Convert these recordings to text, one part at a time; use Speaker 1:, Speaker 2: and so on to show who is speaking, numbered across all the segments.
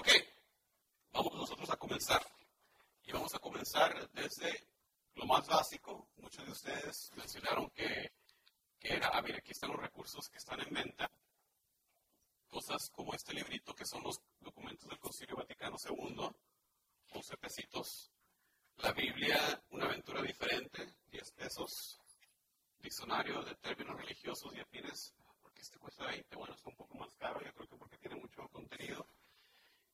Speaker 1: Ok, vamos nosotros a comenzar. Y vamos a comenzar desde lo más básico. Muchos de ustedes mencionaron que, era, ah, mira, aquí están los recursos que están en venta. Cosas como este librito que son los documentos del Concilio Vaticano II, 11 pesitos. La Biblia, una aventura diferente, 10 pesos. Diccionario de términos religiosos y afines, porque este cuesta 20, bueno, está un poco más caro, yo creo que porque tiene mucho contenido.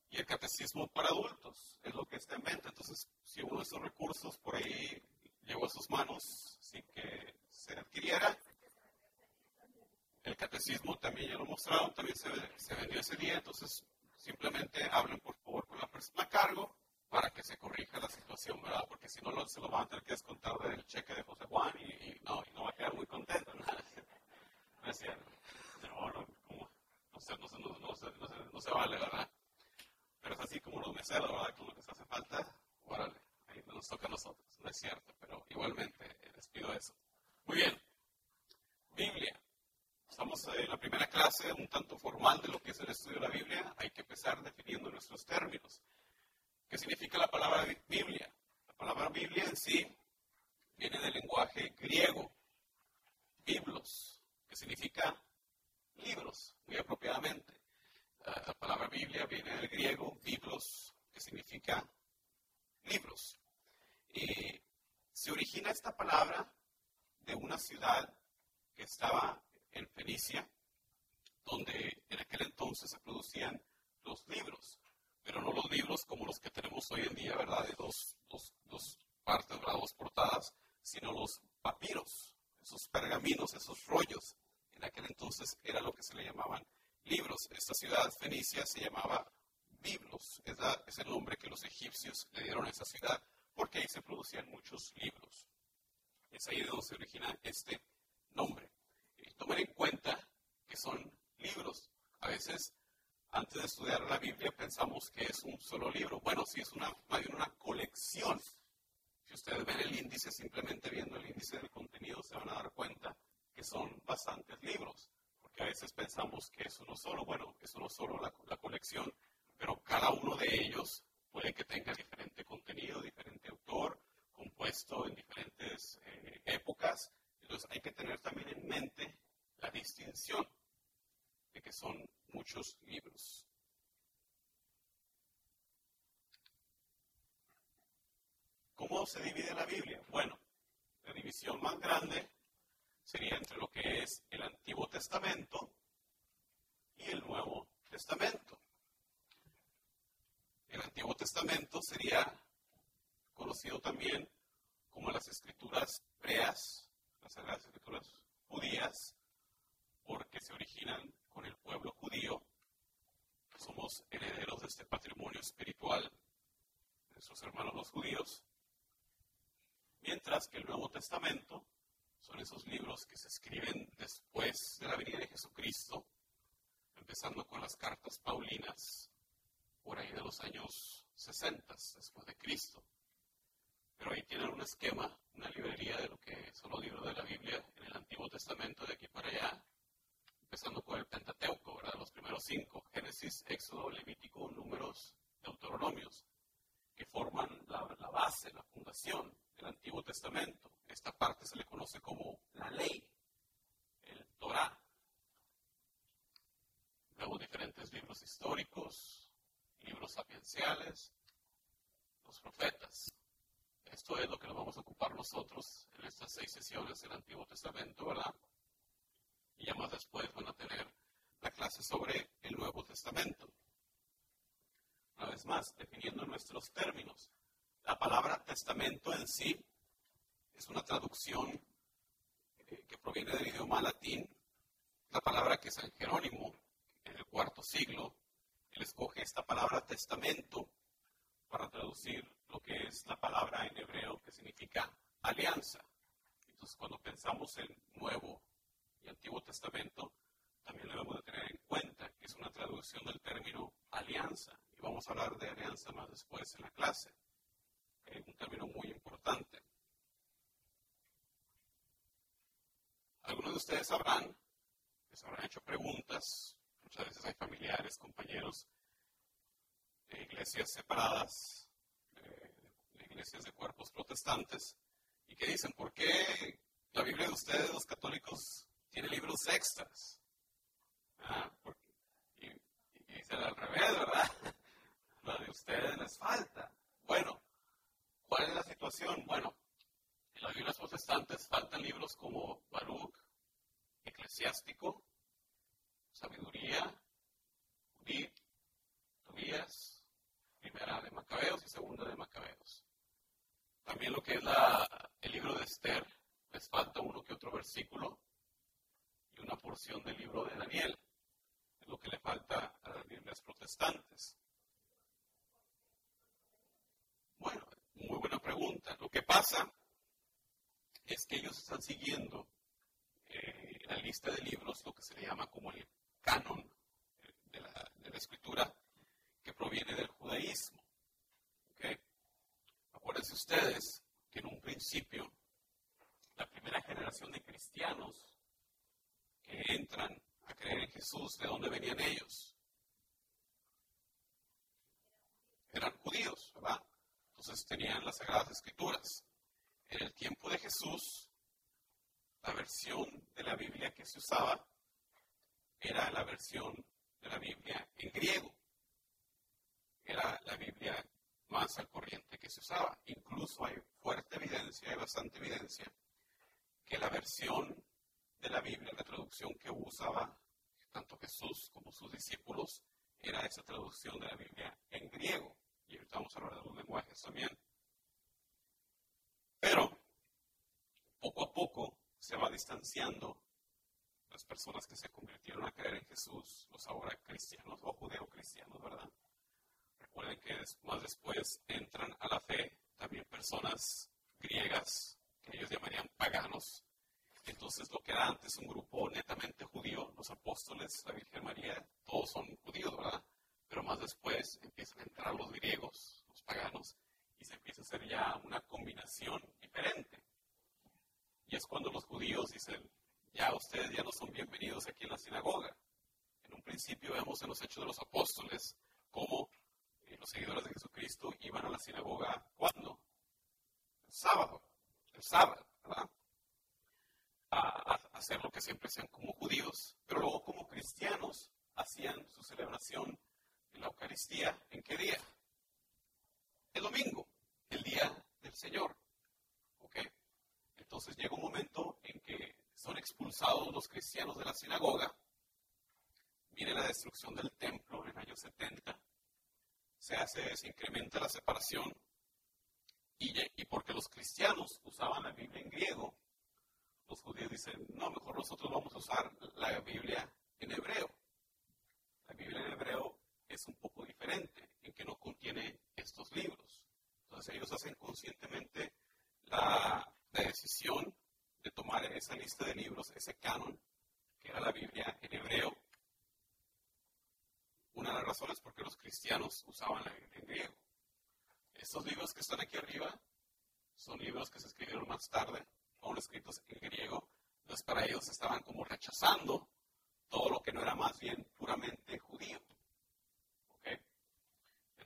Speaker 1: Y el catecismo para adultos, es lo que está en venta. Entonces, si uno de esos recursos por ahí llegó a sus manos sin que se adquiriera, el catecismo también ya lo mostraron, también se, se vendió ese día, entonces simplemente hablen por favor con la persona a cargo para que se corrija la situación, ¿verdad? Porque si no, se lo van a tener que descontar del cheque de José Juan y, no, y no va a quedar muy contento. ¿no? no. No, no, no, se, no, no, no, se vale, ¿verdad? Pero es así como los meseros, ¿verdad? Con lo que se hace falta, órale, ahí nos toca a nosotros. No es cierto, pero igualmente eh, les pido eso. Muy bien. Biblia. Estamos en la primera clase un tanto formal de lo que es el estudio de la Biblia. Hay que empezar definiendo nuestros términos. ¿Qué significa la palabra Biblia? La palabra Biblia en sí viene del lenguaje griego, biblos, que significa libros, muy apropiadamente. La, palabra Biblia viene del griego, biblos, que significa libros. Y se origina esta palabra de una ciudad que estaba en Fenicia, donde en aquel entonces se producían los libros pero no los libros como los que tenemos hoy en día, ¿verdad? De dos partes, ¿verdad? Dos portadas, sino los papiros, esos pergaminos, esos rollos. En aquel entonces era lo que se le llamaban libros. Esta ciudad fenicia se llamaba Biblos, es, el nombre que los egipcios le dieron a esa ciudad, porque ahí se producían muchos libros. Es ahí de donde se origina este nombre. Y tomen en cuenta que son libros. A veces antes de estudiar la Biblia pensamos que es un solo libro. Bueno, sí, es una, una colección. Si ustedes ven el índice, simplemente viendo el índice del contenido, se van a dar cuenta que son bastantes libros. Porque a veces pensamos que es uno solo. Bueno, es uno solo la, colección, pero cada uno de ellos puede que tenga diferente contenido, diferente autor, compuesto en diferentes eh, épocas. Entonces hay que tener también en mente la distinción de que son muchos libros. ¿Cómo se divide la Biblia? Bueno, la división más grande sería entre lo que es el Antiguo Testamento y el Nuevo Testamento. El Antiguo Testamento sería conocido también como las escrituras hebreas, las sagradas escrituras judías, porque se originan con el pueblo judío, somos herederos de este patrimonio espiritual de nuestros hermanos los judíos, mientras que el Nuevo Testamento son esos libros que se escriben después de la venida de Jesucristo, empezando con las cartas paulinas, por ahí de los años 60 después de Cristo. Pero ahí tienen un esquema, una librería de lo que son los libros de la Biblia en el Antiguo Testamento de aquí para allá, empezando con el Pentateuco, ¿verdad? Los primeros cinco, Génesis, Éxodo, Levítico, Números, Deuteronomios, que forman la, base, la fundación del Antiguo Testamento. Esta parte se le conoce como la ley, el Torah. Luego diferentes libros históricos, libros sapienciales, los profetas. Esto es lo que nos vamos a ocupar nosotros en estas seis sesiones del Antiguo Testamento, ¿verdad? y ya más después van a tener la clase sobre el Nuevo Testamento. Una vez más, definiendo nuestros términos. La palabra testamento en sí es una traducción eh, que proviene del idioma latín. La palabra que San Jerónimo, en el cuarto siglo, él escoge esta palabra testamento para traducir lo que es la palabra en hebreo que significa alianza. Entonces, cuando pensamos en Nuevo Antiguo Testamento, también debemos de tener en cuenta que es una traducción del término alianza. Y vamos a hablar de alianza más después en la clase. Ustedes sabrán, les habrán hecho preguntas, muchas veces hay familiares, compañeros, de iglesias separadas, de iglesias de cuerpos protestantes, y que dicen, ¿por qué la Biblia de ustedes, los católicos, tiene libros extras? Ah, y, y al revés, ¿verdad? La de ustedes les falta. Bueno, ¿cuál es la situación? Bueno, en las Biblias protestantes faltan libros como Baruch, Eclesiástico, Sabiduría, Judith, Tobías, Primera de Macabeos y Segunda de Macabeos. También lo que es la, el libro de Esther, les falta uno que otro versículo y una porción del libro de Daniel. Es lo que le falta a las Biblias protestantes. Bueno, muy buena pregunta. Lo que pasa es que ellos están siguiendo eh, la lista de libros, lo que se le llama como el canon eh, de la, escritura, que proviene del judaísmo. ¿Okay? Acuérdense ustedes que en un principio, la primera generación de cristianos que entran a creer en Jesús, ¿de dónde venían ellos? Eran judíos, ¿verdad? Entonces tenían las Sagradas Escrituras. En el tiempo de Jesús, la versión de la Biblia que se usaba era la versión de la Biblia en griego. Era la Biblia más al corriente que se usaba. Incluso hay fuerte evidencia, hay bastante evidencia, que la versión de la Biblia, la traducción que usaba tanto Jesús como sus discípulos, era esa traducción de la Biblia en griego. Y ahorita vamos hablar de los lenguajes también. Pero poco a poco se va distanciando las personas que se convirtieron a creer en Jesús, los ahora cristianos o judeo-cristianos, ¿verdad? Recuerden que más después entran a la fe también personas griegas, que ellos llamarían paganos. Entonces lo que era antes un grupo netamente judío, los apóstoles, la Virgen María, todos son judíos, ¿verdad? Pero más después empiezan a entrar los griegos, los paganos, y se empieza a hacer ya una combinación diferente. Y es cuando los judíos dicen, ya ustedes ya no son bienvenidos aquí en la sinagoga. En un principio vemos en los Hechos de los Apóstoles cómo eh, los seguidores de Jesucristo iban a la sinagoga, ¿cuándo? El sábado, el sábado, ¿verdad? A, hacer lo que siempre sean como judíos, pero luego como cristianos hacían su celebración la Eucaristía, ¿en qué día? El domingo, el día del Señor. ¿Ok? Entonces llega un momento en que son expulsados los cristianos de la sinagoga, viene la destrucción del templo en el año 70, se hace, se incrementa la separación, y, y porque los cristianos usaban la Biblia en griego, los judíos dicen, no, mejor nosotros vamos a usar la Biblia en hebreo. La Biblia en hebreo es un poco diferente en que no contiene estos libros. Entonces ellos hacen conscientemente la, decisión de tomar esa lista de libros, ese canon, que era la Biblia en hebreo. Una de las razones por qué los cristianos usaban la Biblia en griego. Estos libros que están aquí arriba son libros que se escribieron más tarde, aún escritos en griego. Entonces para ellos estaban como rechazando todo lo que no era más bien puramente judío.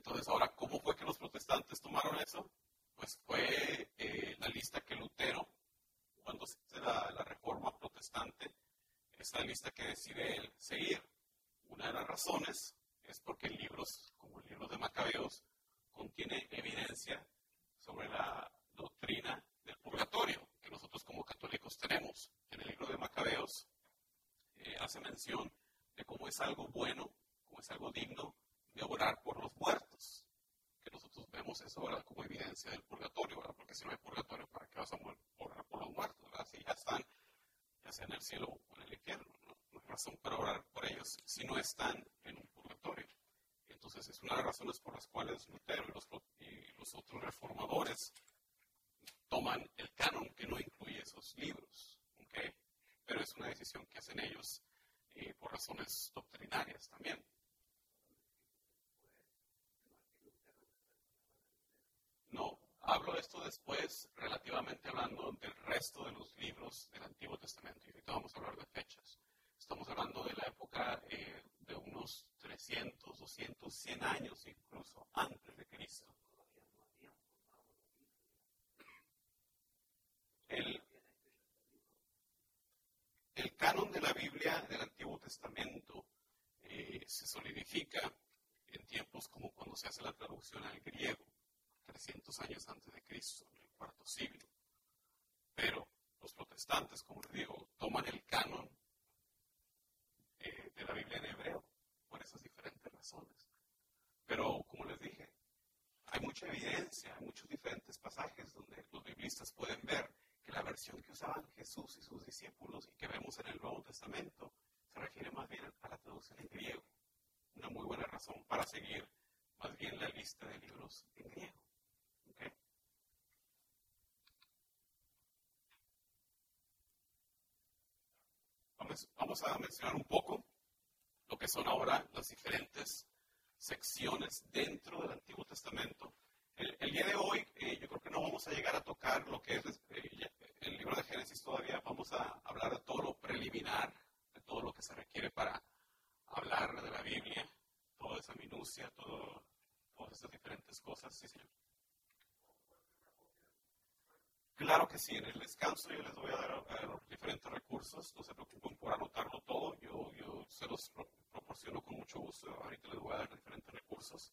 Speaker 1: Entonces, ahora, ¿cómo fue que los protestantes tomaron eso? Pues fue eh, la lista que Lutero, cuando se da la reforma protestante, es la lista que decide él seguir. Una de las razones es porque libros, como el libro de Macabeos, contiene evidencia sobre la doctrina del purgatorio que nosotros como católicos tenemos. En el libro de Macabeos eh, hace mención de cómo es algo bueno, cómo es algo digno de orar por los muertos. Eso ¿verdad? como evidencia del purgatorio, ¿verdad? porque si no hay purgatorio, ¿para qué vas a orar por los muertos? ¿verdad? Si ya están, ya sea en el cielo o en el infierno, no, hay razón para orar por ellos si no están en un purgatorio. Entonces es una de las razones por las cuales Lutero y los, y los otros reformadores toman el canon que no incluye esos libros. ¿okay? Pero es una decisión que hacen ellos eh, por razones doctrinarias también. No, hablo de esto después, relativamente hablando del resto de los libros del Antiguo Testamento. Y ahorita vamos a hablar de fechas. Estamos hablando de la época eh, de unos 300, 200, 100 años incluso antes de Cristo. El, el canon de la Biblia del Antiguo Testamento eh, se solidifica en tiempos como cuando se hace la traducción al griego, 300 años antes de Cristo, en el cuarto siglo. Pero los protestantes, como les digo, toman el canon eh, de la Biblia en hebreo por esas diferentes razones. Pero, como les dije, hay mucha evidencia, hay muchos diferentes pasajes donde los biblistas pueden ver que la versión que usaban Jesús y sus discípulos y que vemos en el Nuevo Testamento se refiere más bien a la traducción en griego. Una muy buena razón para seguir más bien la lista de libros en griego. Vamos, a mencionar un poco lo que son ahora las diferentes secciones dentro del Antiguo Testamento. El, día de hoy eh, yo creo que no vamos a llegar a tocar lo que es eh, el libro de Génesis todavía, vamos a hablar de todo lo preliminar, de todo lo que se requiere para hablar de la Biblia, toda esa minucia, todo, todas esas diferentes cosas, sí señor. Claro que sí, en el descanso yo les voy a dar los diferentes recursos, no se preocupen por anotarlo todo, yo, yo se los proporciono con mucho gusto, ahorita les voy a dar diferentes recursos,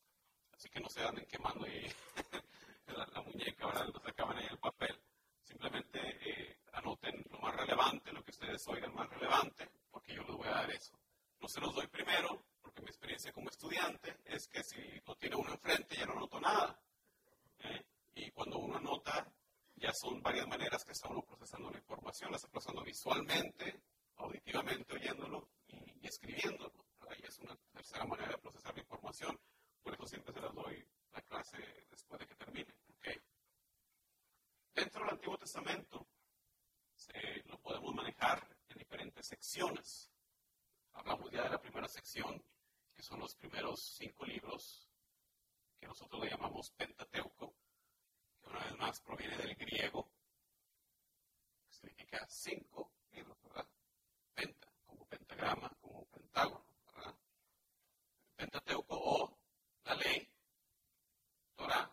Speaker 1: así que no se anden quemando ahí la, muñeca, ahora no se acaban ahí el papel, simplemente eh, anoten lo más relevante, lo que ustedes oigan más relevante, porque yo les voy a dar eso. No se los doy primero, porque mi experiencia como estudiante es que si lo tiene uno enfrente ya no noto nada. ¿eh? Y cuando uno anota, ya son varias maneras que está uno procesando la información, la está procesando visualmente, auditivamente, oyéndolo y, escribiéndolo. Ahí es una tercera manera de procesar la información. Por eso siempre se las doy la clase después de que termine. Dentro del Antiguo Testamento lo podemos manejar en diferentes secciones. Hablamos ya de la primera sección, que son los primeros cinco libros que nosotros le llamamos Pentateuco una vez más proviene del griego, que significa cinco libros, ¿verdad? Penta, como pentagrama, como pentágono, ¿verdad? Pentateuco o la ley, Torah,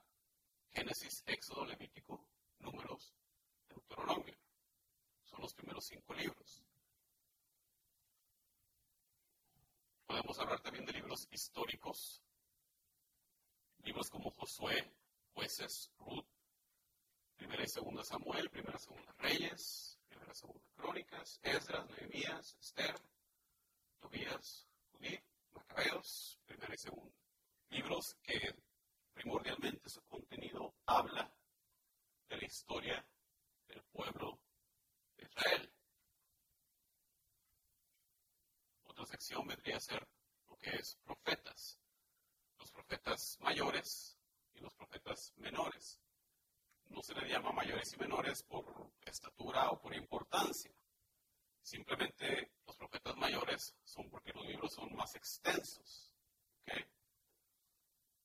Speaker 1: Génesis, Éxodo, Levítico, Números, Deuteronomio. Son los primeros cinco libros. Podemos hablar también de libros históricos, libros como Josué, Jueces, Ruth, Primera y Segunda Samuel, Primera y Segunda Reyes, Primera y Segunda Crónicas, Esdras, Nehemías, Esther, Tobías, Judí, Macabeos, Primera y Segunda. Libros que primordialmente su contenido habla de la historia del pueblo de Israel. Otra sección vendría a ser lo que es profetas, los profetas mayores y los profetas menores no se le llama mayores y menores por estatura o por importancia. Simplemente los profetas mayores son porque los libros son más extensos.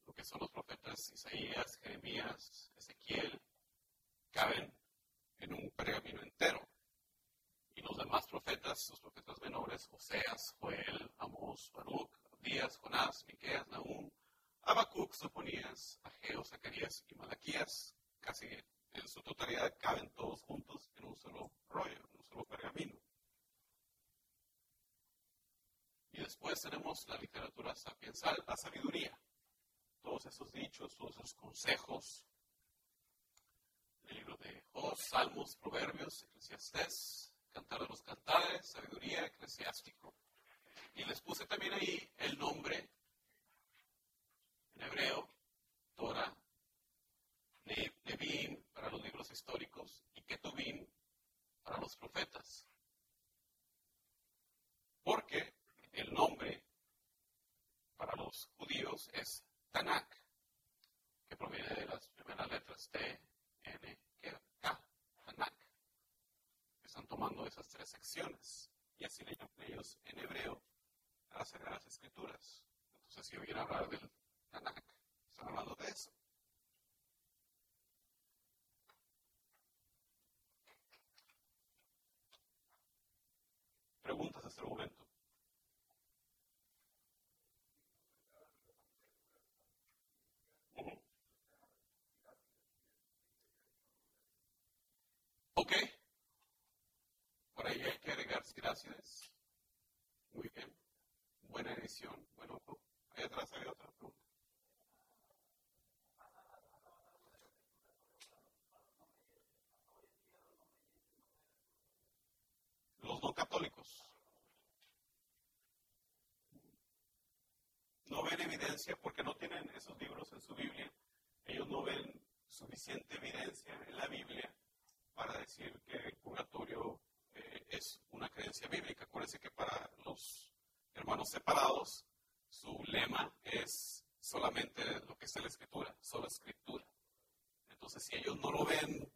Speaker 1: Lo que son los profetas Isaías, Jeremías, Ezequiel, caben en un pergamino entero. Y los demás profetas, los profetas menores, Oseas, Joel, Amós, Baruch, Díaz, Jonás, Miqueas, Nahum, Habacuc, Soponías, Ageo, Zacarías y Malaquías, casi en su totalidad caben todos juntos en un solo rollo, en un solo pergamino. Y después tenemos la literatura sapiensal, la sabiduría. Todos esos dichos, todos esos consejos. El libro de Jos, Salmos, Proverbios, Eclesiastés, Cantar de los Cantares, Sabiduría, Eclesiástico. Y les puse también ahí el nombre en hebreo, Torah, Nevim para los libros históricos y Ketuvim para los profetas. Porque el nombre para los judíos es Tanakh, que proviene de las primeras letras T, N, K, Tanakh. Están tomando esas tres secciones y así le llaman ellos en hebreo a las Escrituras. Entonces, si oyen hablar del Tanakh, están hablando de eso. preguntas hasta el momento. Ok. Por ahí hay que agregar gracias. Muy bien. Buena edición, buen ojo. Ahí atrás hay otra. Evidencia porque no tienen esos libros en su Biblia. Ellos no ven suficiente evidencia en la Biblia para decir que el purgatorio eh, es una creencia bíblica. Acuérdense que para los hermanos separados, su lema es solamente lo que está en la escritura, solo escritura. Entonces, si ellos no lo ven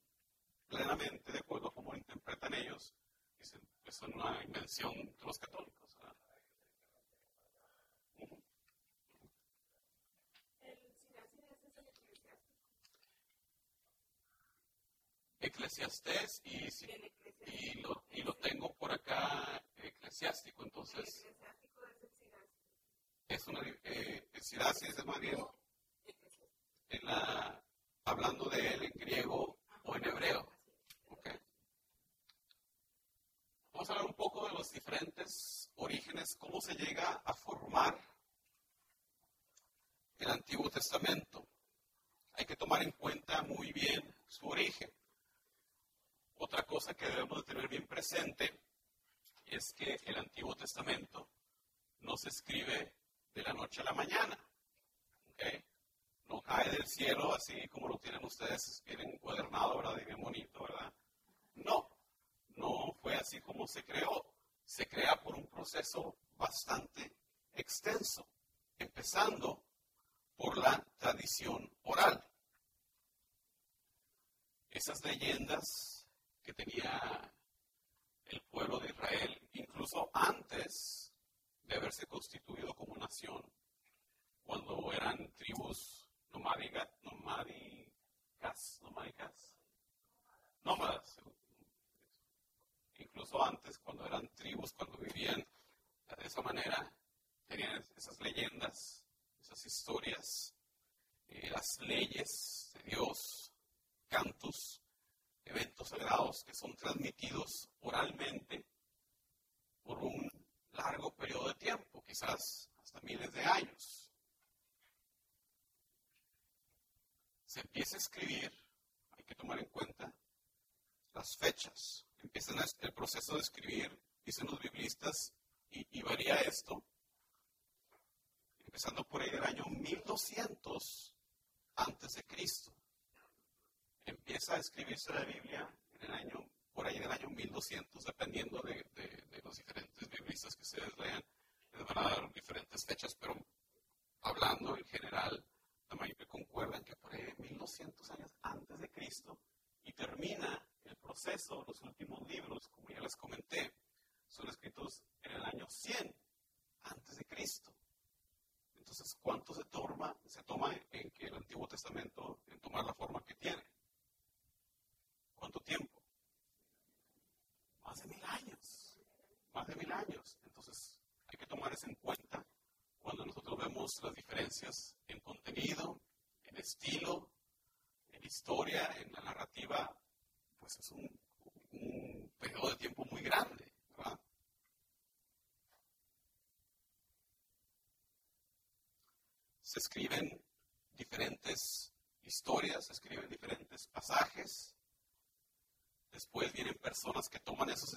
Speaker 1: plenamente de acuerdo a cómo interpretan ellos, dicen, es una invención de los católicos. Eclesiastés y, y, lo, y lo tengo por acá eclesiástico, entonces es una eh, es en la, hablando de él en griego o en hebreo. Okay. Vamos a hablar un poco de los diferentes orígenes, cómo se llega a formar el Antiguo Testamento. Hay que tomar en cuenta muy bien su origen. Otra cosa que debemos de tener bien presente es que el Antiguo Testamento no se escribe de la noche a la mañana. No cae del cielo así como lo tienen ustedes bien encuadernado, ¿verdad? Y bien bonito, ¿verdad? No, no fue así como se creó. Se crea por un proceso bastante extenso, empezando por la tradición oral. Esas leyendas que tenía el pueblo de Israel, incluso antes de haberse constituido como nación, cuando eran tribus nomádicas, nomádicas, nomádicas, nómadas, incluso antes, cuando eran tribus, cuando vivían de esa manera, tenían esas leyendas, esas historias, eh, las leyes de Dios, cantos, eventos sagrados que son transmitidos oralmente por un largo periodo de tiempo, quizás hasta miles de años. Se empieza a escribir, hay que tomar en cuenta las fechas. Empiezan el proceso de escribir, dicen los biblistas, y, y varía esto, empezando por del año 1200 antes de Cristo empieza a escribirse la Biblia en el año, por ahí del año 1200, dependiendo de, los diferentes biblistas que ustedes lean, les van a dar diferentes fechas, pero hablando en general, la mayoría concuerdan que por ahí 1200 años antes de Cristo y termina el proceso, los últimos personas que toman esos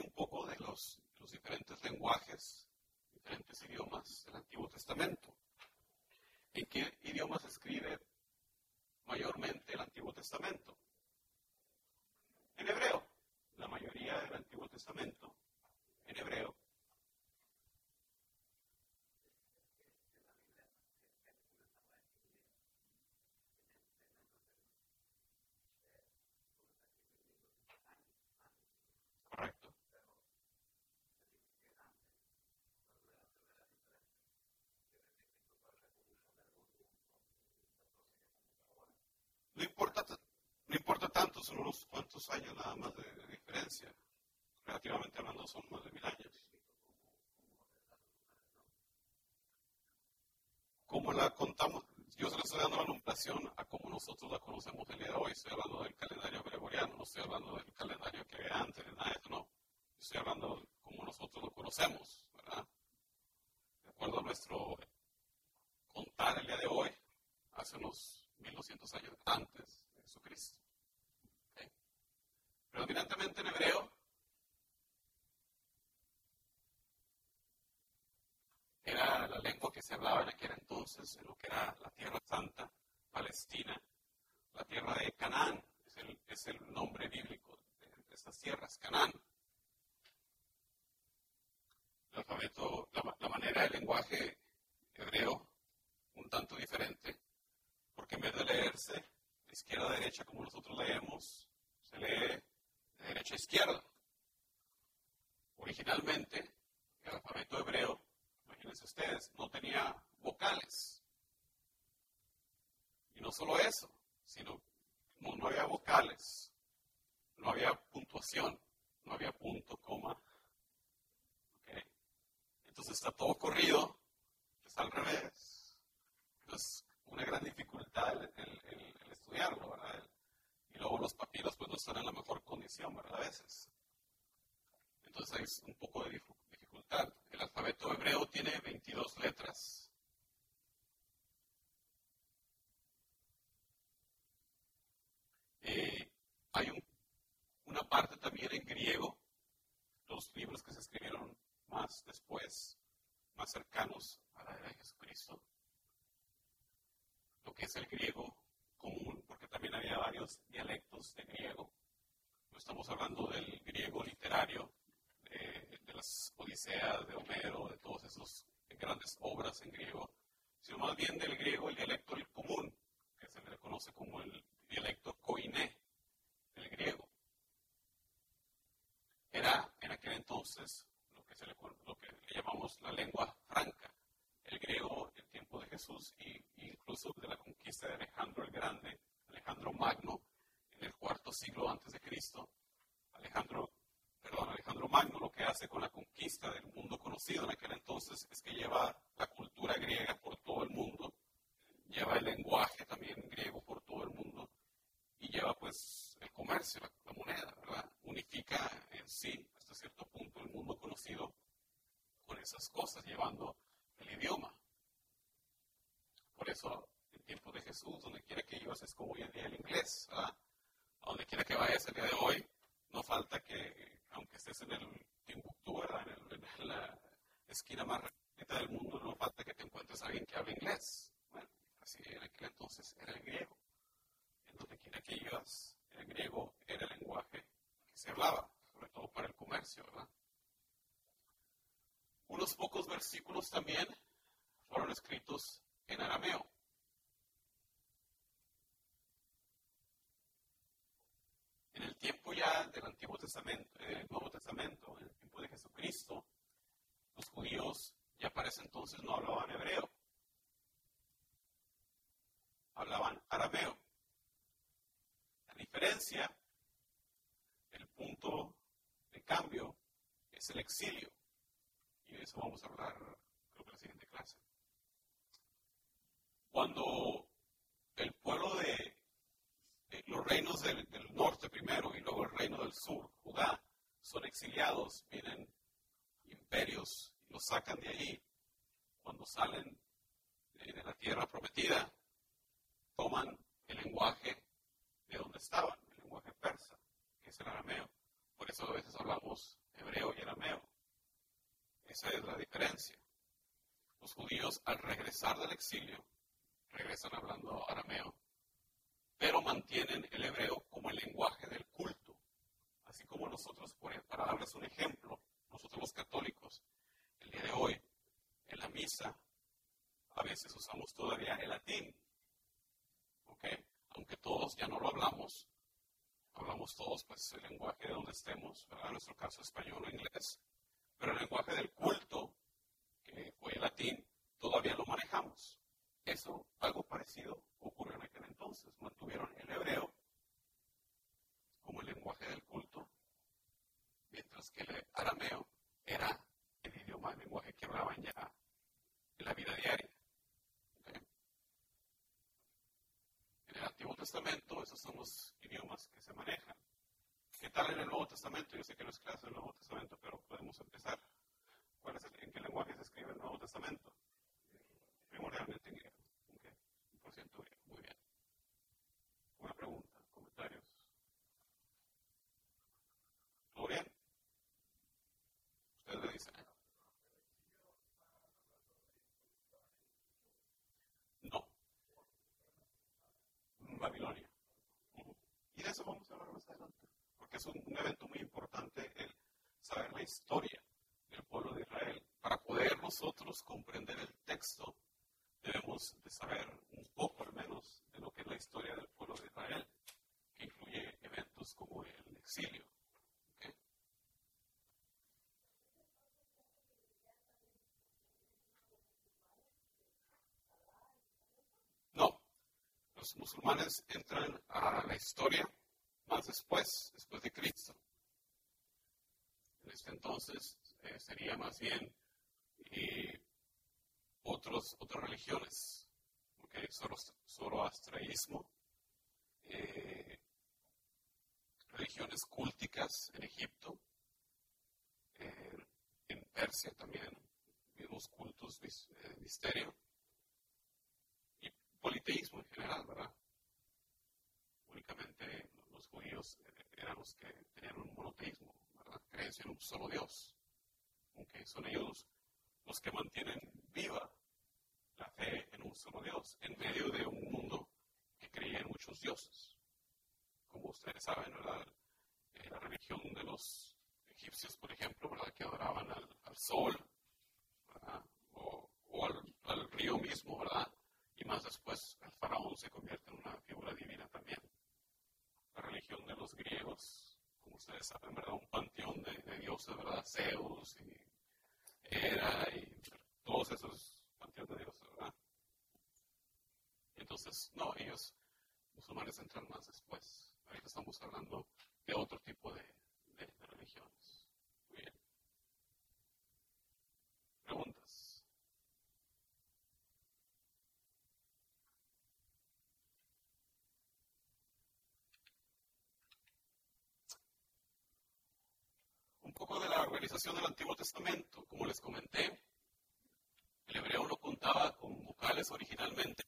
Speaker 1: Un poco de los, los diferentes lenguajes, diferentes idiomas del Antiguo Testamento. ¿En qué idioma se escribe mayormente el Antiguo Testamento. En hebreo, la mayoría del Antiguo Testamento, en hebreo. Correcto. No importa, no importa cuantos años nada más de, de diferencia. Relativamente hablando, son más de mil años. Como la contamos, yo se le estoy dando la numeración a como nosotros la conocemos el día de hoy. Estoy hablando del calendario gregoriano, no estoy hablando del calendario que había antes, nada de eso, no. Estoy hablando de como nosotros lo conocemos, ¿verdad? De acuerdo a nuestro contar el día de hoy, hace unos 1200 años antes de Jesucristo. Predominantemente en hebreo, era la lengua que se hablaba en aquel entonces, en lo que era la Tierra Santa, Palestina, la tierra de Canaán, es el, es el nombre bíblico de, de, estas tierras, Canaán. El alfabeto, la, la manera del lenguaje hebreo, un tanto diferente, porque en vez de leerse de izquierda a derecha como nosotros leemos, se lee de derecha a izquierda. Originalmente, el alfabeto hebreo imagínense ustedes, no tenía vocales. Y no solo eso, sino no, no había vocales, no había puntuación, no había punto, coma. ¿Okay? Entonces está todo corrido, está al revés. Entonces, una gran dificultad el, el, el estudiarlo, ¿verdad? Y luego los papiros pues no están en la mejor condición, ¿verdad? A veces. Entonces hay un poco de dificultad. El alfabeto hebreo tiene 22 letras. Eh, hay un, una parte también en griego, los libros que se escribieron más después, más cercanos a la era de Jesucristo, lo que es el griego común, porque también había varios dialectos de griego. No estamos hablando del griego literario, de, de las Odiseas, de Homero, de todas esas grandes obras en griego, sino más bien del griego el dialecto el común, que se le conoce como el dialecto koiné del griego. Era en aquel entonces lo que, se le, lo que le llamamos la lengua franca. El griego en tiempo de Jesús e incluso de la de Alejandro el Grande, Alejandro Magno, en el cuarto siglo antes de Cristo. Alejandro perdón, Alejandro Magno lo que hace con la conquista del mundo conocido en aquel entonces es que lleva la cultura griega por todo el mundo, lleva el lenguaje también griego por todo el mundo y lleva pues el comercio, la, la moneda, ¿verdad? Unifica en sí hasta cierto punto el mundo conocido con esas cosas, llevando el idioma. Por eso, en tiempo de Jesús, donde quiera que ibas es como hoy en día el inglés, ¿verdad? A donde quiera que vayas el día de hoy, no falta que aunque estés en el Timbuktu, ¿verdad? En, el, en, la esquina más recta del mundo, no falta que te encuentres a alguien que hable inglés. Bueno, así en aquel entonces era el griego. En donde quiera que ibas, el griego era el lenguaje que se hablaba, sobre todo para el comercio, ¿verdad? Unos pocos versículos también fueron escritos en arameo. En el tiempo ya del Antiguo Testamento, eh, Nuevo Testamento, en el tiempo de Jesucristo, los judíos ya para ese entonces no hablaban hebreo, hablaban arameo. La diferencia, el punto de cambio, es el exilio. Y de eso vamos a hablar, creo que en la siguiente clase. Cuando el pueblo de los reinos del, del, norte primero y luego el reino del sur, Judá, son exiliados, vienen imperios y los sacan de allí. Cuando salen de, de la tierra prometida, toman el lenguaje de donde estaban, el lenguaje persa, que es el arameo. Por eso a veces hablamos hebreo y arameo. Esa es la diferencia. Los judíos al regresar del exilio, regresan hablando arameo pero mantienen el hebreo como el lenguaje del culto. Así como nosotros, para darles un ejemplo, nosotros los católicos, el día de hoy, en la misa, a veces usamos todavía el latín. ¿Ok? Aunque todos ya no lo hablamos, hablamos todos pues el lenguaje de donde estemos. En nuestro caso español o inglés. Pero el lenguaje del culto, que fue el latín, todavía lo manejamos. Eso, algo parecido ocurrió en aquel entonces. Mantuvieron el hebreo como el lenguaje del culto, mientras que el arameo era el idioma, el lenguaje que hablaban ya en la vida diaria. El Antiguo Testamento, esos son los idiomas que se manejan. ¿Qué tal en el Nuevo Testamento? Yo sé que no es clase del Nuevo Testamento, pero podemos empezar. ¿Cuál es ¿En qué lenguaje se escribe el Nuevo Testamento? Primordialmente en griego. Okay. Por ciento griego. Muy bien. Una pregunta, comentarios. ¿Todo bien? Ustedes me dicen. No. Babilonia. Y de eso vamos a hablar más adelante. Porque es un, un evento muy importante el saber la historia del pueblo de Israel. Para poder nosotros comprender el texto, debemos de saber un poco al menos de lo que es la historia del pueblo de Israel, que incluye eventos como el exilio. No, los musulmanes entran a la historia más después, después de Cristo. En este entonces eh, sería más bien eh, otros, otras religiones, okay, zoroastrianismo, eh, religiones culticas en Egipto, en Persia también, mismos cultos, eh, misterio, y politeísmo en general, ¿verdad? Únicamente los judíos eran los que tenían un monoteísmo, ¿verdad? Creencia en un solo Dios. aunque son ellos los que mantienen viva la fe en un solo Dios, en medio de un mundo que creía en muchos dioses. Como ustedes saben, ¿verdad? Eh, la religión de los egipcios, por ejemplo, ¿verdad? que adoraban al, sol, o, al, al, río mismo, ¿verdad? Y más después el faraón se convierte en una figura divina también. La religión de los griegos, como ustedes saben, ¿verdad? Un panteón de, dioses, ¿verdad? Zeus y era y todos esos panteones de Dios, ¿verdad? Entonces, no, ellos, musulmanes, entran más después. Ahorita estamos hablando de otro tipo de, de religiones. Muy bien. Preguntas. Un poco de la organización del Antiguo Testamento. Como les comenté, el hebreo no contaba con vocales originalmente.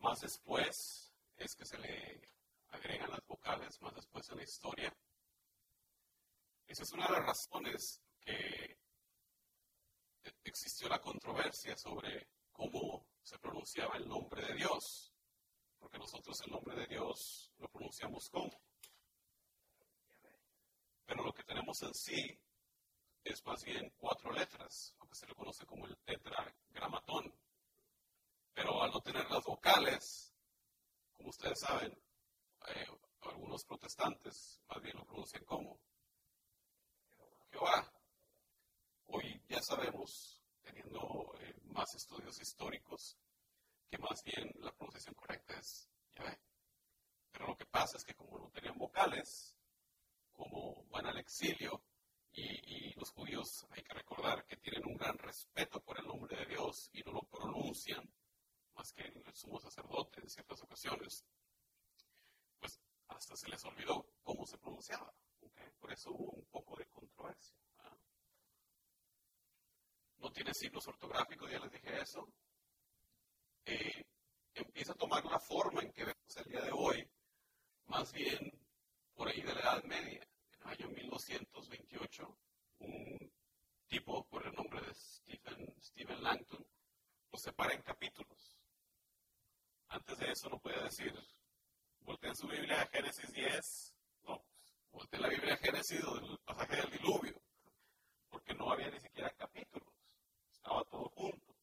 Speaker 1: Más después es que se le agregan las vocales, más después en la historia. Esa es una de las razones que existió la controversia sobre cómo se pronunciaba el nombre de Dios, porque nosotros el nombre de Dios lo pronunciamos como. Pero lo que tenemos en sí es más bien cuatro letras, lo que se le conoce como el tetragramatón. Pero al no tener las vocales, como ustedes saben, eh, algunos protestantes más bien lo pronuncian como Jehová. Hoy ya sabemos, teniendo eh, más estudios históricos, que más bien la pronunciación correcta es Yahvé. Pero lo que pasa es que como no tenían vocales, como van al exilio, y, los judíos hay que recordar que tienen un gran respeto por el nombre de Dios y no lo pronuncian más que el sumo sacerdote en ciertas ocasiones, pues hasta se les olvidó cómo se pronunciaba. Por eso hubo un poco de controversia. No tiene signos ortográficos, ya les dije eso. Eh, empieza a tomar la forma en que vemos el día de hoy, más bien por ahí de la Edad Media año 1228, un tipo por el nombre de Stephen, Stephen Langton lo separa en capítulos. Antes de eso no podía decir volteen su Biblia a Génesis 10, no, volteen la Biblia a Génesis del pasaje del diluvio, porque no había ni siquiera capítulos, estaba todo junto.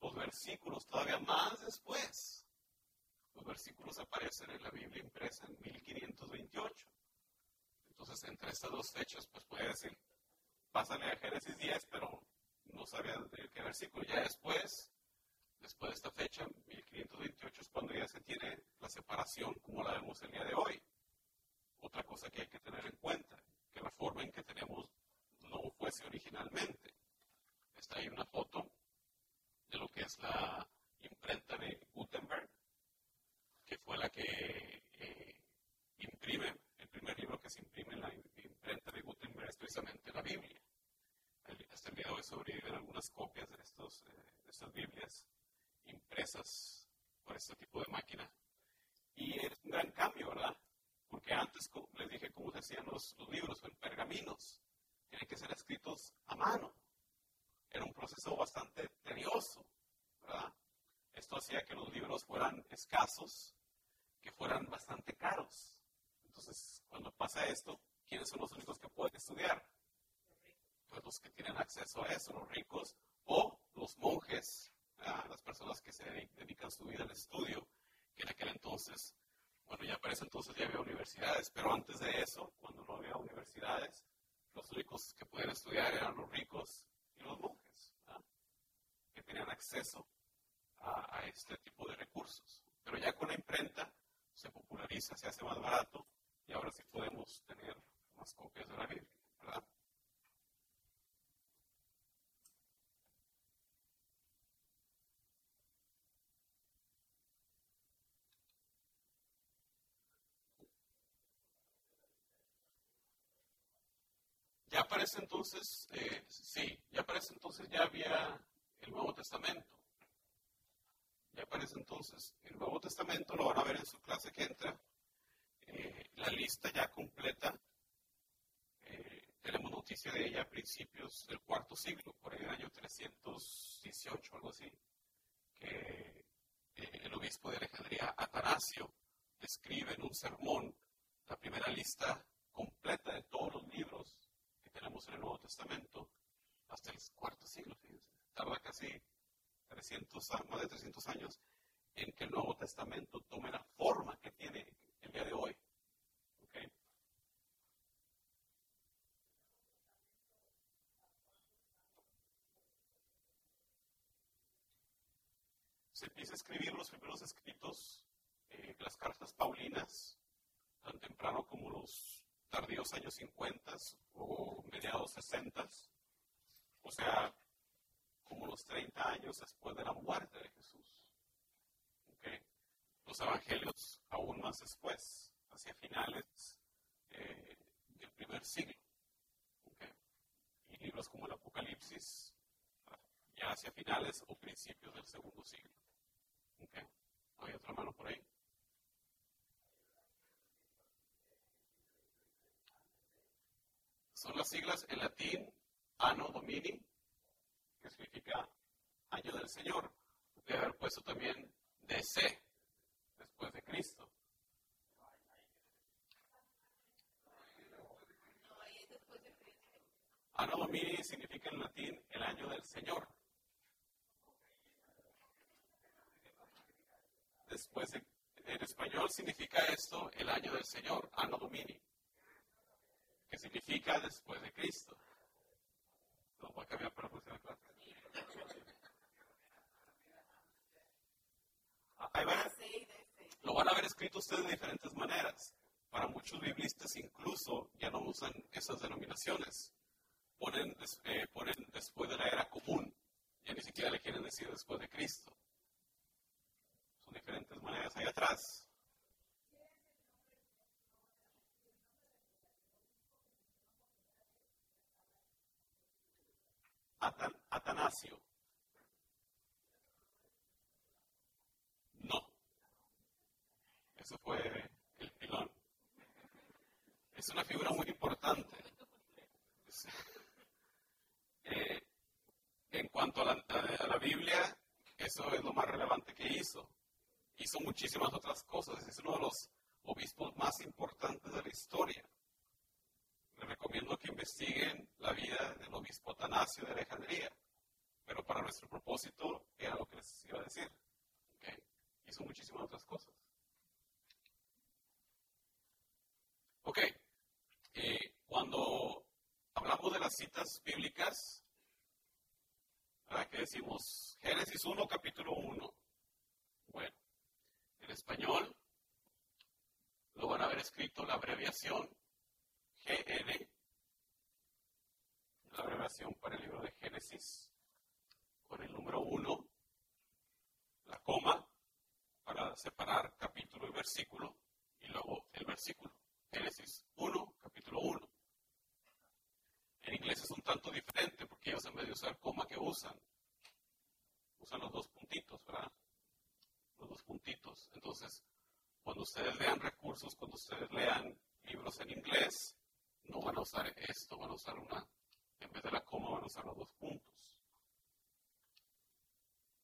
Speaker 1: Los versículos todavía más después, los versículos aparecen en la Biblia impresa en 1528. Entonces, entre estas dos fechas, pues puede decir, pásale a Génesis 10, pero no sabía de qué versículo. Ya después, después de esta fecha, 1528 es cuando ya se tiene la separación como la vemos el día de hoy. Otra cosa que hay que tener en cuenta, que la forma en que tenemos no fuese originalmente. Está ahí una foto de lo que es la imprenta de Gutenberg, que fue la que eh, imprime, el primer libro que se imprime en la imprenta de Gutenberg es precisamente la Biblia. Hasta el día de hoy sobreviven algunas copias de, estos, eh, de estas Biblias impresas por este tipo de máquina. Y es un gran cambio, ¿verdad? Porque antes, les dije, cómo se hacían los, los libros en pergaminos. Tienen que ser escritos a mano. Era un proceso bastante tedioso, ¿verdad? Esto hacía que los libros fueran escasos, que fueran bastante caros. Entonces, cuando pasa esto, ¿quiénes son los únicos que pueden estudiar? Pues los que tienen acceso a eso, los ricos o los monjes las personas que se dedican su vida al estudio, que en aquel entonces, bueno, ya para ese entonces ya había universidades, pero antes de eso, cuando no había universidades, los únicos que podían estudiar eran los ricos y los monjes, que tenían acceso a, a, este tipo de recursos. Pero ya con la imprenta se populariza, se hace más barato y ahora sí podemos tener más copias de la Biblia, ¿verdad? Ya para ese entonces, eh, sí, ya para ese entonces ya había el Nuevo Testamento. Ya para ese entonces, el Nuevo Testamento lo van a ver en su clase que entra. Eh, la lista ya completa. Eh, tenemos noticia de ella a principios del cuarto siglo, por ahí del año 318, algo así, que el obispo de Alejandría, Atanasio, escribe en un sermón la primera lista completa de todos los libros tenemos en el Nuevo Testamento hasta el cuarto siglo, fíjense. Tarda casi 300, más de 300 años en que el Nuevo Testamento tome la forma que tiene el día de hoy. ¿Okay? Se empieza a escribir los primeros escritos, eh, las cartas paulinas, tan temprano como los tardíos años 50 o mediados 60, o sea, como los 30 años después de la muerte de Jesús. Los evangelios aún más después, hacia finales eh, del primer siglo. Y libros como el Apocalipsis, ya hacia finales o principios del segundo siglo. ¿Hay otra mano por ahí? son las siglas en latín Anno Domini, que significa año del Señor. Debe haber puesto también DC, después de Cristo. Anno Domini significa en latín el año del Señor. Después en español significa esto el año del Señor, Anno Domini que significa después de Cristo. Ustedes de diferentes maneras. Para muchos biblistas incluso ya no usan esas denominaciones. Eh, ponen después de la era común. Ya ni siquiera le quieren decir después de Cristo. Son diferentes maneras ahí atrás. Atanasio. No. Eso fue el pilón. Es una figura muy importante. Eh, en cuanto a la, a la Biblia, eso es lo más relevante que hizo. hizo muchísimas otras cosas. Es uno de los obispos más importantes de la historia. Recomiendo que investiguen la vida del obispo Atanasio de Alejandría, pero para nuestro propósito era lo que les iba a decir. Hizo muchísimas otras cosas. Ok, eh, cuando hablamos de las citas bíblicas, ¿qué decimos? Génesis 1, capítulo 1. Bueno, en español lo van a haber escrito la abreviación GN, la abreviación para el libro de Génesis, con el número 1, la coma, para separar capítulo y versículo, y luego el versículo. Génesis 1, capítulo 1. En inglés es un tanto diferente porque ellos en vez de usar coma que usan, usan los dos puntitos, ¿verdad? Los dos puntitos. Entonces, cuando ustedes lean recursos, cuando ustedes lean libros en inglés, no van a usar esto, van a usar una, en vez de la coma van a usar los dos puntos.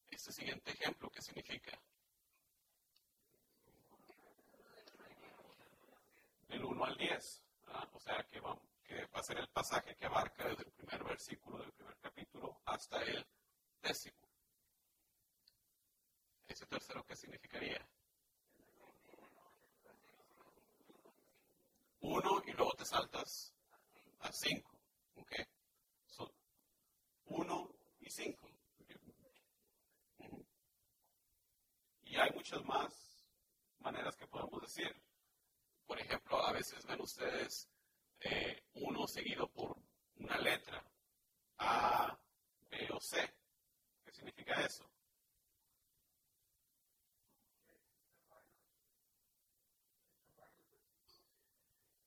Speaker 1: Este siguiente ejemplo, ¿qué significa? del 1 al 10. O sea que va, que va a ser el pasaje que abarca desde el primer versículo del primer capítulo hasta el décimo. Ese tercero, ¿qué significaría? Uno y luego te saltas a cinco. ¿Ok? Son uno y cinco. Y hay muchas más maneras que podemos decir. Por ejemplo, a veces ustedes eh, uno seguido por una letra, A, B o C. ¿Qué significa eso?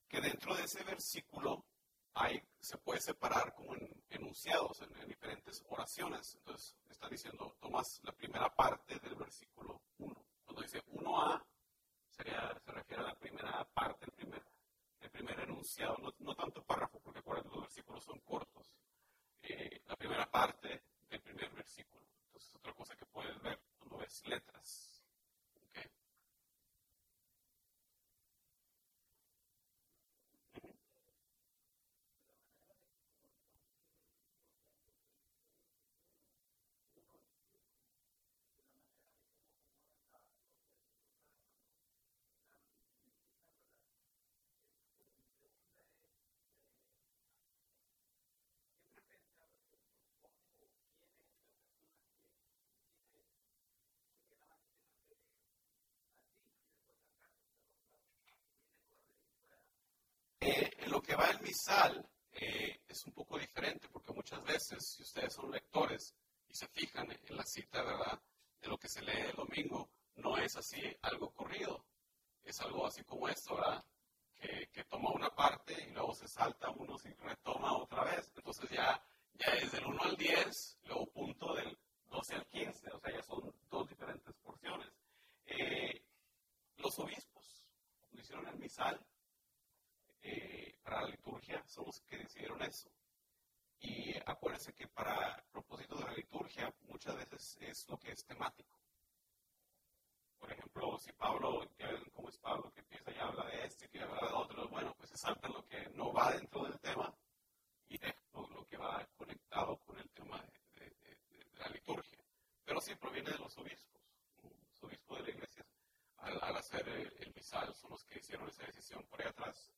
Speaker 1: Que dentro de ese versículo hay, se puede separar como en enunciados, en, en diferentes oraciones. Entonces, está diciendo, tomas la primera parte del versículo 1. Cuando dice 1A, se refiere a la primera parte, el primer, primer enunciado, no, tanto párrafo, porque acuérdense, los versículos son cortos. Eh, la primera parte del primer versículo. Entonces, otra cosa que puedes ver cuando ves letras. Lo que va el misal eh, es un poco diferente, porque muchas veces, si ustedes son lectores y se fijan en la cita, ¿verdad?, de lo que se lee el domingo, no es así algo corrido. Es algo así como esto, ¿verdad? Que, que toma una parte y luego se salta uno y retoma otra vez. Entonces ya, ya es del 1 al 10, luego punto del 12 al 15, o sea, ya son dos diferentes porciones. Eh, los obispos, cuando hicieron el misal, eh, para la liturgia son los que decidieron eso. Y acuérdense que para propósito de la liturgia muchas veces es lo que es temático. Por ejemplo, si Pablo, como es Pablo, que empieza y habla de este, que habla de otro, bueno, pues se salta lo que no va dentro del tema y deja lo, que va conectado con el tema de, la liturgia. Pero sí proviene de los obispos. Los obispos de la iglesia, al, hacer el, el misal, son los que hicieron esa decisión. Por ahí atrás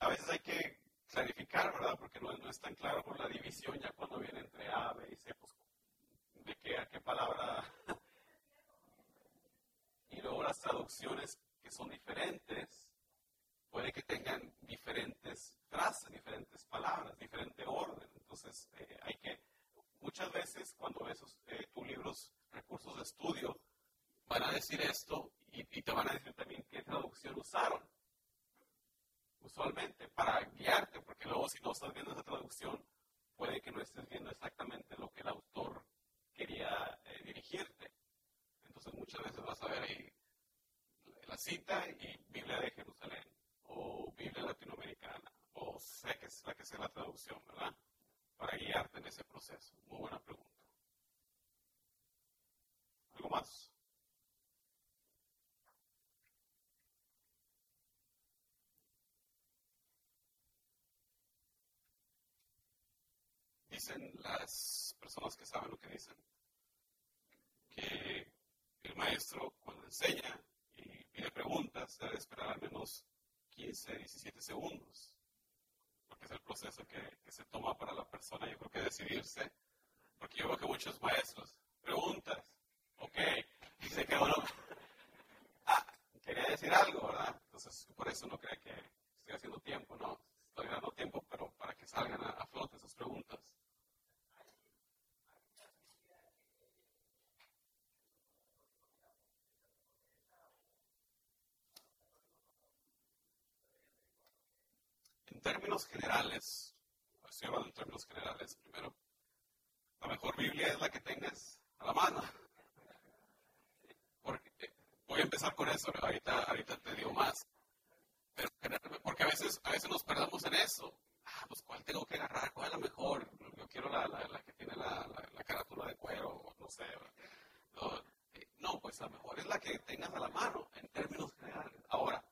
Speaker 1: a veces hay que clarificar, ¿verdad? Porque no, es tan claro por la división ya cuando viene entre A, B y C, pues, de qué a qué palabra. y luego las traducciones que son diferentes, puede que tengan diferentes frases, diferentes palabras, diferente orden. Entonces, eh, hay que, muchas veces cuando ves eh, tus libros, recursos de estudio, van a decir esto y, te van a decir también qué traducción usaron. Usualmente, para guiarte, porque luego si no estás viendo esa traducción, puede que no estés viendo exactamente lo que el autor quería eh, dirigirte. Entonces muchas veces vas a ver ahí la cita y Biblia de Jerusalén, o Biblia latinoamericana, o sé que es la que sea la traducción, ¿verdad? Para guiarte en ese proceso. Muy buena pregunta. ¿Algo más? Dicen las personas que saben lo que dicen, que el maestro cuando enseña y pide preguntas debe esperar al menos 15, 17 segundos, porque es el proceso que, se toma para la persona, yo creo que decidirse, porque yo veo que muchos maestros, preguntas, ok, dice que uno, ah, quería decir algo, ¿verdad? Entonces, por eso no cree que estoy haciendo tiempo, no, estoy dando tiempo, pero para que salgan a, a flote esas preguntas. términos generales, estoy hablando en términos generales primero, la mejor Biblia es la que tengas a la mano. Porque, voy a empezar con eso, ahorita, ahorita te digo más. Pero, porque a veces, a veces nos perdemos en eso. Ah, pues cuál tengo que agarrar, cuál es la mejor. Yo quiero la, la, la que tiene la, la, carátula de cuero, no sé. No, no, pues la mejor es la que tengas a la mano, en términos generales. Ahora,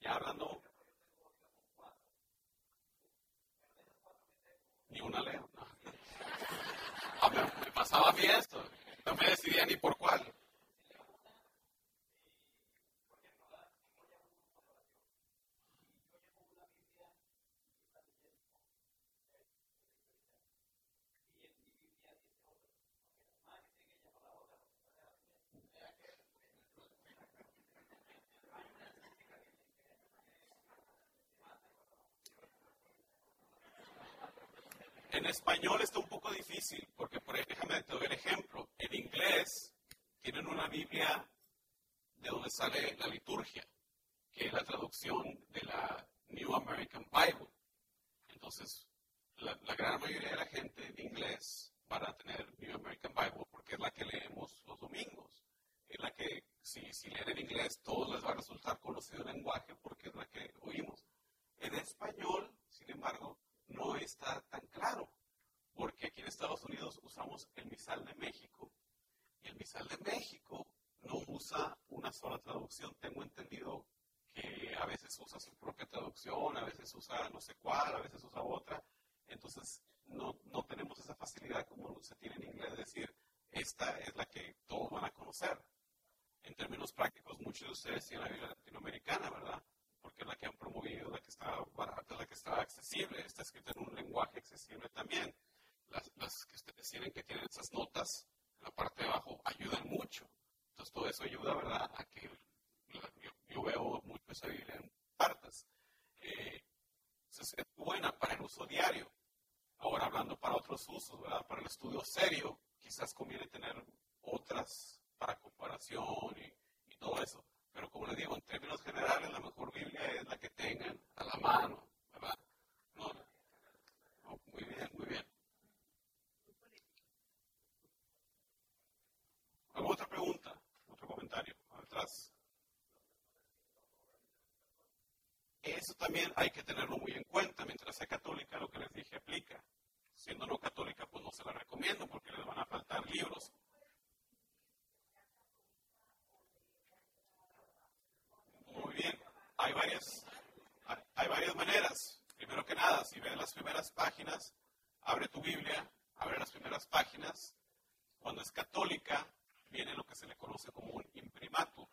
Speaker 1: ya hablando ni una leo. No. Ah, me pasaba a mí esto. No me decidía ni por cuál. En español está un poco difícil, porque por ejemplo, déjame te doy el ejemplo. En inglés tienen una Biblia de donde sale la liturgia, que es la traducción de la New American Bible. Entonces, la, gran mayoría de la gente de inglés van a tener New American Bible porque es la que leemos los domingos. Es la que, si, si leen en inglés, todos les va a resultar conocido el lenguaje porque es la que oímos. En español, sin embargo, no está tan claro, porque aquí en Estados Unidos usamos el misal de México, y el misal de México no usa una sola traducción, tengo entendido que a veces usa su propia traducción, a veces usa no sé cuál, a veces usa otra, entonces no, no tenemos esa facilidad como se tiene en inglés de decir, esta es la que todos van a conocer. En términos prácticos, muchos de ustedes tienen la Biblia latinoamericana, ¿verdad? Porque es la que han promovido, la que está barata, la que está accesible, está escrita en un lenguaje accesible también. Las, que ustedes tienen que tienen esas notas en la parte de abajo ayudan mucho. Entonces todo eso ayuda, ¿verdad?, a que yo, veo mucho esa Biblia en partes. Eh, es buena para el uso diario. Ahora hablando para otros usos, ¿verdad? Para el estudio serio, quizás conviene tener otras para comparación y todo eso. Pero como les digo, en términos generales, la mejor Biblia es la que tengan a la mano, ¿verdad? No, muy bien, muy bien. ¿Alguna otra pregunta? ¿Otro comentario? Atrás. Eso también hay que tenerlo muy en cuenta. Mientras sea católica, lo que les dije aplica. Siendo no católica, pues no se la recomiendo porque les van a faltar libros Muy bien. Hay varias, hay varias maneras. Primero que nada, si ves las primeras páginas, abre tu Biblia, abre las primeras páginas. Cuando es católica, viene lo que se le conoce como un imprimatur.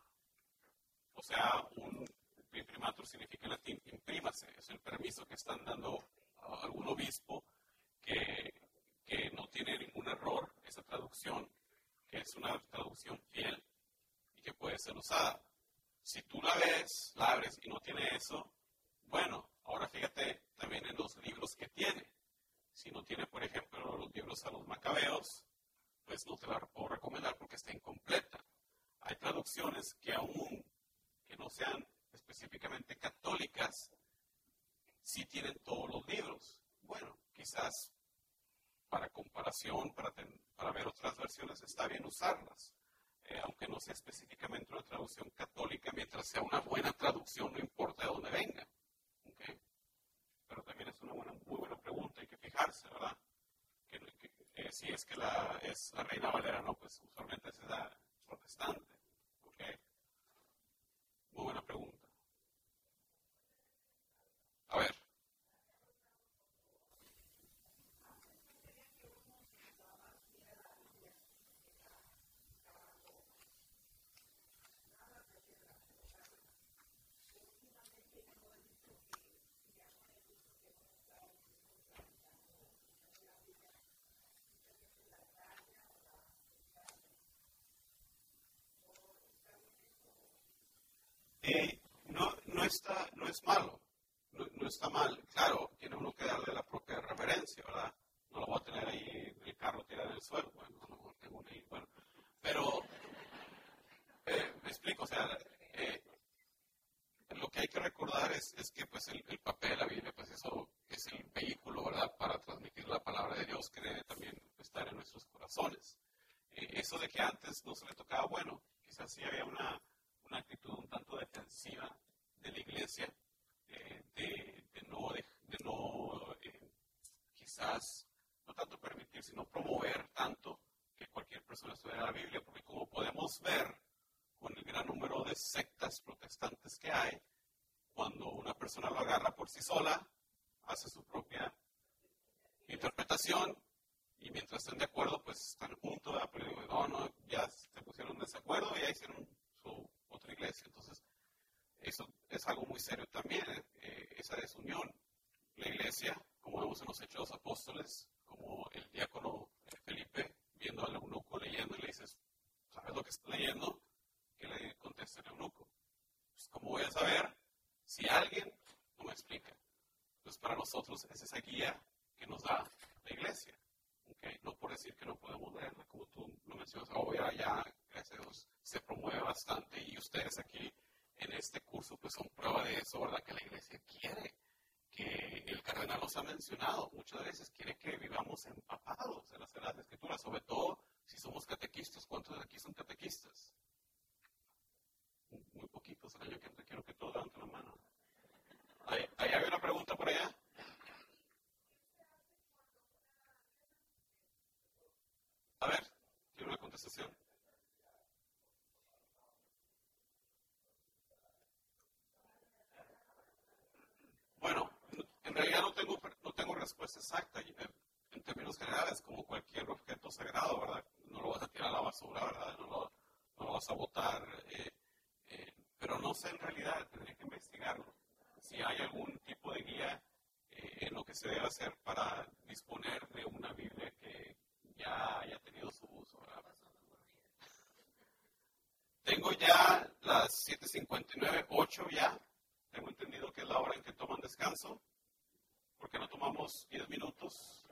Speaker 1: O sea, un imprimatur significa en latín imprímase. Es el permiso que están dando a algún obispo que, que no tiene ningún error esa traducción, que es una traducción fiel y que puede ser usada. Si tú la ves, la abres y no tiene eso, bueno, ahora fíjate también en los libros que tiene. Si no tiene, por ejemplo, los libros a los macabeos, pues no te la puedo recomendar porque está incompleta. Hay traducciones que aún sean específicamente católicas, sí tienen todos los libros. Bueno, quizás para comparación, para, para ver otras versiones, está bien usarlas. Eh, aunque no sea específicamente una traducción católica, mientras sea una buena traducción, no importa de dónde venga. Pero también es una buena, muy buena pregunta, hay que fijarse, ¿verdad? Que, si es que la, es la Reina Valera, no, pues usualmente es la protestante. Muy buena pregunta. A ver. Eh, no, no, está, no es malo, no, está mal. Claro, tiene uno que darle la propia referencia, ¿verdad? No lo voy a tener ahí el carro tirado en el suelo, bueno, no tengo ahí, bueno. Pero, eh, me explico, o sea, eh, lo que hay que recordar es, es que pues el, el, papel de la Biblia, pues eso es el vehículo, ¿verdad?, para transmitir la palabra de Dios que debe también estar en nuestros corazones. eso de que antes no se le tocaba, bueno, quizás sí había una actitud un tanto defensiva de la iglesia, eh, de, no, de, no eh, quizás, no tanto permitir, sino promover tanto que cualquier persona estudiara la Biblia, porque como podemos ver con el gran número de sectas protestantes que hay, cuando una persona lo agarra por sí sola, hace su propia interpretación y mientras estén de acuerdo, pues están juntos, pero no, no, ya se pusieron en desacuerdo ya hicieron su otra iglesia. Entonces, eso es algo muy serio también, eh, esa desunión. La iglesia, como vemos en los Hechos de los Apóstoles, como el diácono eh, Felipe, viendo al eunuco leyendo y le dices, ¿sabes lo que está leyendo? Que le contesta el eunuco. Pues, ¿Cómo voy a saber si alguien no me explica? Pues para nosotros es esa guía que nos da la iglesia. Okay. No por decir que no podemos leerla, como tú lo mencionas, oh, ya, ya, gracias a Dios, se promueve bastante y ustedes aquí en este curso pues son prueba de eso, ¿verdad? Que la iglesia quiere, que el cardenal nos ha mencionado, muchas veces quiere que vivamos empapados en las Sagradas Escrituras, sobre todo si somos catequistas. ¿Cuántos de aquí son catequistas? Muy poquitos, el año que quiero que todos levanten la mano. ¿Ahí, ¿Ahí hay una pregunta por allá? A ver, tiene una contestación. Bueno, en realidad no tengo, no tengo respuesta exacta. En términos generales, como cualquier objeto sagrado, ¿verdad? No lo vas a tirar a la basura, ¿verdad? No lo, vas a botar. Eh, eh, pero no sé en realidad, tendría que investigarlo. Si hay algún tipo de guía eh, en lo que se debe hacer para disponer de una Biblia que, ya haya tenido su uso. Tengo ya las 7.59, 8 ya. Tengo entendido que es la hora en que toman descanso. ¿Por qué no tomamos 10 minutos